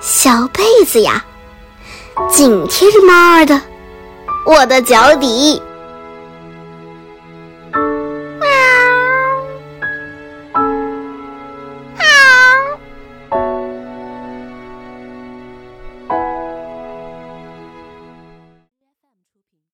小被子呀紧贴着猫儿的我的脚底。